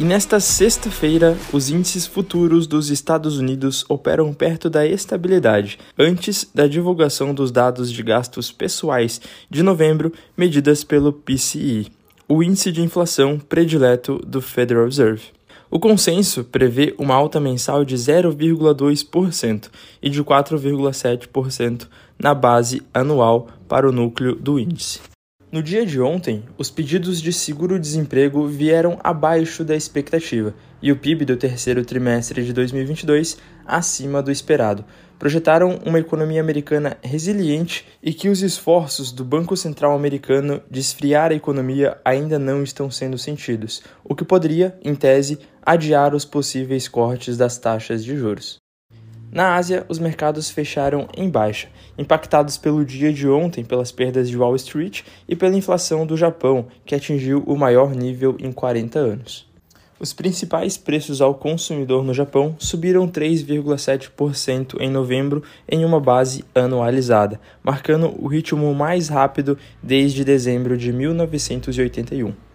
E nesta sexta-feira, os índices futuros dos Estados Unidos operam perto da estabilidade, antes da divulgação dos dados de gastos pessoais de novembro, medidas pelo PCE, o índice de inflação predileto do Federal Reserve. O consenso prevê uma alta mensal de 0,2% e de 4,7% na base anual para o núcleo do índice. No dia de ontem, os pedidos de seguro-desemprego vieram abaixo da expectativa e o PIB do terceiro trimestre de 2022 acima do esperado. Projetaram uma economia americana resiliente e que os esforços do Banco Central americano de esfriar a economia ainda não estão sendo sentidos, o que poderia, em tese, adiar os possíveis cortes das taxas de juros. Na Ásia, os mercados fecharam em baixa, impactados pelo dia de ontem pelas perdas de Wall Street e pela inflação do Japão, que atingiu o maior nível em 40 anos. Os principais preços ao consumidor no Japão subiram 3,7% em novembro em uma base anualizada, marcando o ritmo mais rápido desde dezembro de 1981.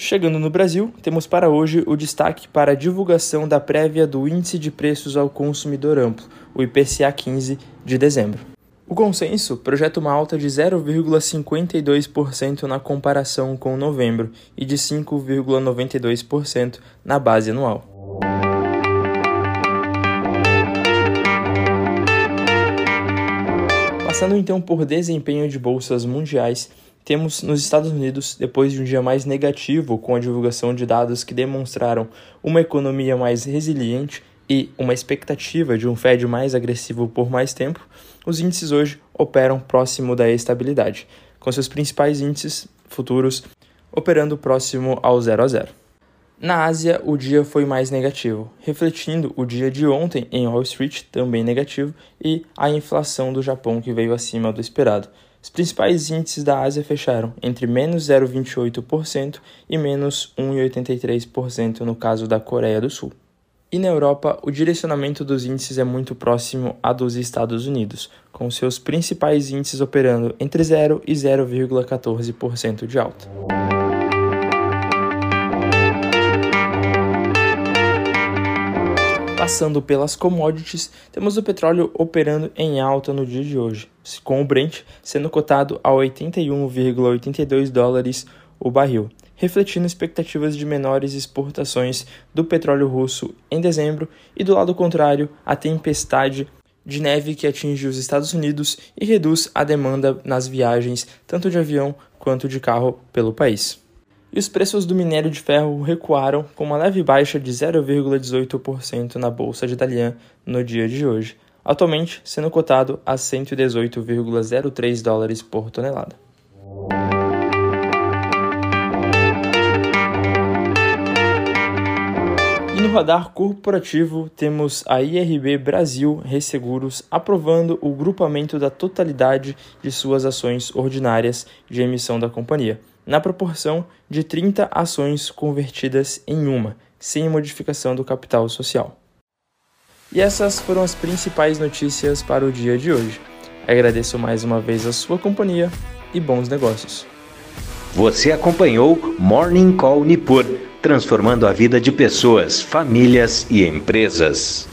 Chegando no Brasil, temos para hoje o destaque para a divulgação da prévia do Índice de Preços ao Consumidor Amplo, o IPCA 15, de dezembro. O consenso projeta uma alta de 0,52% na comparação com novembro e de 5,92% na base anual. Passando então por desempenho de bolsas mundiais, temos nos Estados Unidos, depois de um dia mais negativo com a divulgação de dados que demonstraram uma economia mais resiliente e uma expectativa de um Fed mais agressivo por mais tempo, os índices hoje operam próximo da estabilidade, com seus principais índices futuros operando próximo ao 0 a 0. Na Ásia, o dia foi mais negativo, refletindo o dia de ontem em Wall Street, também negativo, e a inflação do Japão que veio acima do esperado, os principais índices da Ásia fecharam entre menos 0,28% e menos 1,83% no caso da Coreia do Sul. E na Europa, o direcionamento dos índices é muito próximo a dos Estados Unidos, com seus principais índices operando entre 0 e 0,14% de alta. Passando pelas commodities, temos o petróleo operando em alta no dia de hoje, com o Brent sendo cotado a 81,82 dólares o barril, refletindo expectativas de menores exportações do petróleo russo em dezembro e do lado contrário, a tempestade de neve que atinge os Estados Unidos e reduz a demanda nas viagens tanto de avião quanto de carro pelo país e os preços do minério de ferro recuaram com uma leve baixa de 0,18% na bolsa de Dalian no dia de hoje, atualmente sendo cotado a 118,03 dólares por tonelada. E no radar corporativo temos a IRB Brasil Resseguros aprovando o grupamento da totalidade de suas ações ordinárias de emissão da companhia na proporção de 30 ações convertidas em uma, sem modificação do capital social. E essas foram as principais notícias para o dia de hoje. Agradeço mais uma vez a sua companhia e bons negócios. Você acompanhou Morning Call Nipur, transformando a vida de pessoas, famílias e empresas.